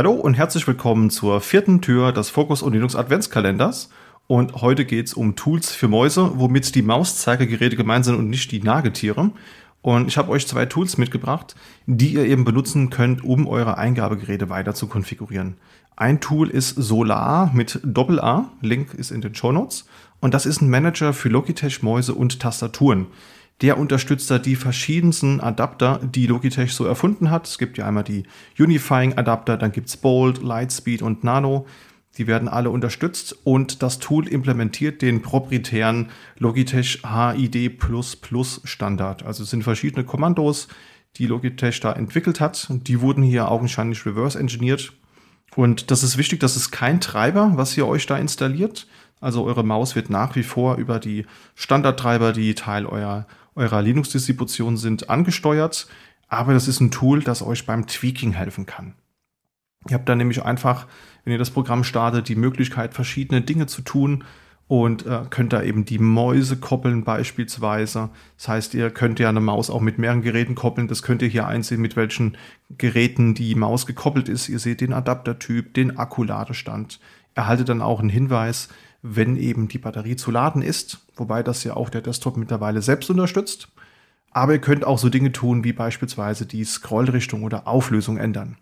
Hallo und herzlich willkommen zur vierten Tür des Focus und Linux Adventskalenders. Und heute geht es um Tools für Mäuse, womit die Mauszeigergeräte gemeint sind und nicht die Nagetiere. Und ich habe euch zwei Tools mitgebracht, die ihr eben benutzen könnt, um eure Eingabegeräte weiter zu konfigurieren. Ein Tool ist Solar mit Doppel-A, Link ist in den Show Notes. Und das ist ein Manager für Logitech Mäuse und Tastaturen der unterstützt da die verschiedensten Adapter, die Logitech so erfunden hat. Es gibt ja einmal die Unifying Adapter, dann gibt's Bolt, Lightspeed und Nano. Die werden alle unterstützt und das Tool implementiert den proprietären Logitech HID Standard. Also es sind verschiedene Kommandos, die Logitech da entwickelt hat. Die wurden hier augenscheinlich reverse engineert. Und das ist wichtig, das ist kein Treiber, was ihr euch da installiert. Also eure Maus wird nach wie vor über die Standardtreiber, die Teil eurer eurer Linux-Distribution sind, angesteuert. Aber das ist ein Tool, das euch beim Tweaking helfen kann. Ihr habt dann nämlich einfach, wenn ihr das Programm startet, die Möglichkeit, verschiedene Dinge zu tun und äh, könnt da eben die Mäuse koppeln beispielsweise. Das heißt, ihr könnt ja eine Maus auch mit mehreren Geräten koppeln. Das könnt ihr hier einsehen, mit welchen Geräten die Maus gekoppelt ist. Ihr seht den Adaptertyp, den Akkuladestand. Erhaltet dann auch einen Hinweis, wenn eben die Batterie zu laden ist, wobei das ja auch der Desktop mittlerweile selbst unterstützt. Aber ihr könnt auch so Dinge tun, wie beispielsweise die Scrollrichtung oder Auflösung ändern.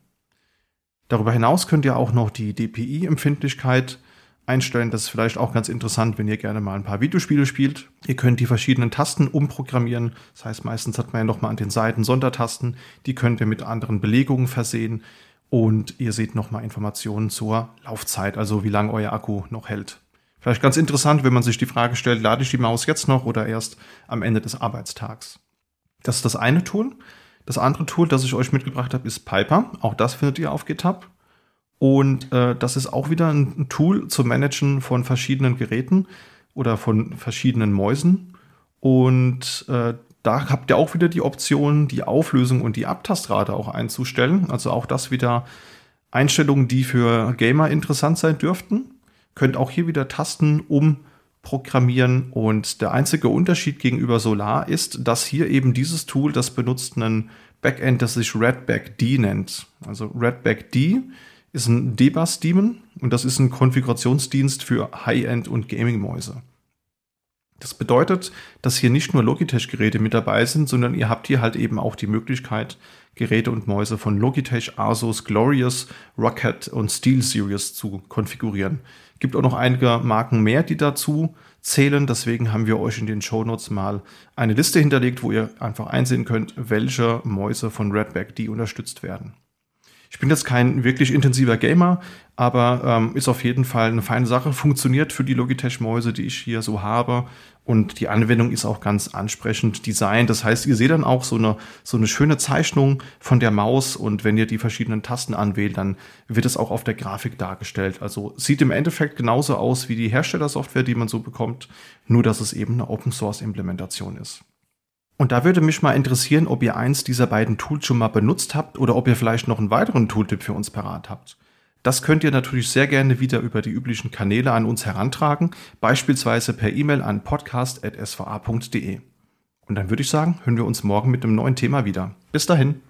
Darüber hinaus könnt ihr auch noch die DPI-Empfindlichkeit einstellen. Das ist vielleicht auch ganz interessant, wenn ihr gerne mal ein paar Videospiele spielt. Ihr könnt die verschiedenen Tasten umprogrammieren. Das heißt, meistens hat man ja nochmal an den Seiten Sondertasten. Die könnt ihr mit anderen Belegungen versehen. Und ihr seht nochmal Informationen zur Laufzeit, also wie lange euer Akku noch hält. Vielleicht ganz interessant, wenn man sich die Frage stellt, lade ich die Maus jetzt noch oder erst am Ende des Arbeitstags? Das ist das eine Tool. Das andere Tool, das ich euch mitgebracht habe, ist Piper. Auch das findet ihr auf GitHub. Und äh, das ist auch wieder ein Tool zum Managen von verschiedenen Geräten oder von verschiedenen Mäusen. Und äh, da habt ihr auch wieder die Option, die Auflösung und die Abtastrate auch einzustellen. Also auch das wieder Einstellungen, die für Gamer interessant sein dürften könnt auch hier wieder Tasten umprogrammieren und der einzige Unterschied gegenüber Solar ist, dass hier eben dieses Tool, das benutzt einen Backend, das sich Redback D nennt. Also Redback D ist ein Debus-Daemon und das ist ein Konfigurationsdienst für High-End und Gaming-Mäuse. Das bedeutet, dass hier nicht nur Logitech-Geräte mit dabei sind, sondern ihr habt hier halt eben auch die Möglichkeit, Geräte und Mäuse von Logitech, Asus, Glorious, Rocket und SteelSeries zu konfigurieren. Gibt auch noch einige Marken mehr, die dazu zählen. Deswegen haben wir euch in den Show Notes mal eine Liste hinterlegt, wo ihr einfach einsehen könnt, welche Mäuse von Redback die unterstützt werden. Ich bin jetzt kein wirklich intensiver Gamer, aber ähm, ist auf jeden Fall eine feine Sache. Funktioniert für die Logitech-Mäuse, die ich hier so habe. Und die Anwendung ist auch ganz ansprechend designt. Das heißt, ihr seht dann auch so eine, so eine schöne Zeichnung von der Maus. Und wenn ihr die verschiedenen Tasten anwählt, dann wird es auch auf der Grafik dargestellt. Also sieht im Endeffekt genauso aus wie die Herstellersoftware, die man so bekommt. Nur, dass es eben eine Open-Source-Implementation ist. Und da würde mich mal interessieren, ob ihr eins dieser beiden Tools schon mal benutzt habt oder ob ihr vielleicht noch einen weiteren Tooltip für uns parat habt. Das könnt ihr natürlich sehr gerne wieder über die üblichen Kanäle an uns herantragen, beispielsweise per E-Mail an podcast.sva.de. Und dann würde ich sagen, hören wir uns morgen mit einem neuen Thema wieder. Bis dahin.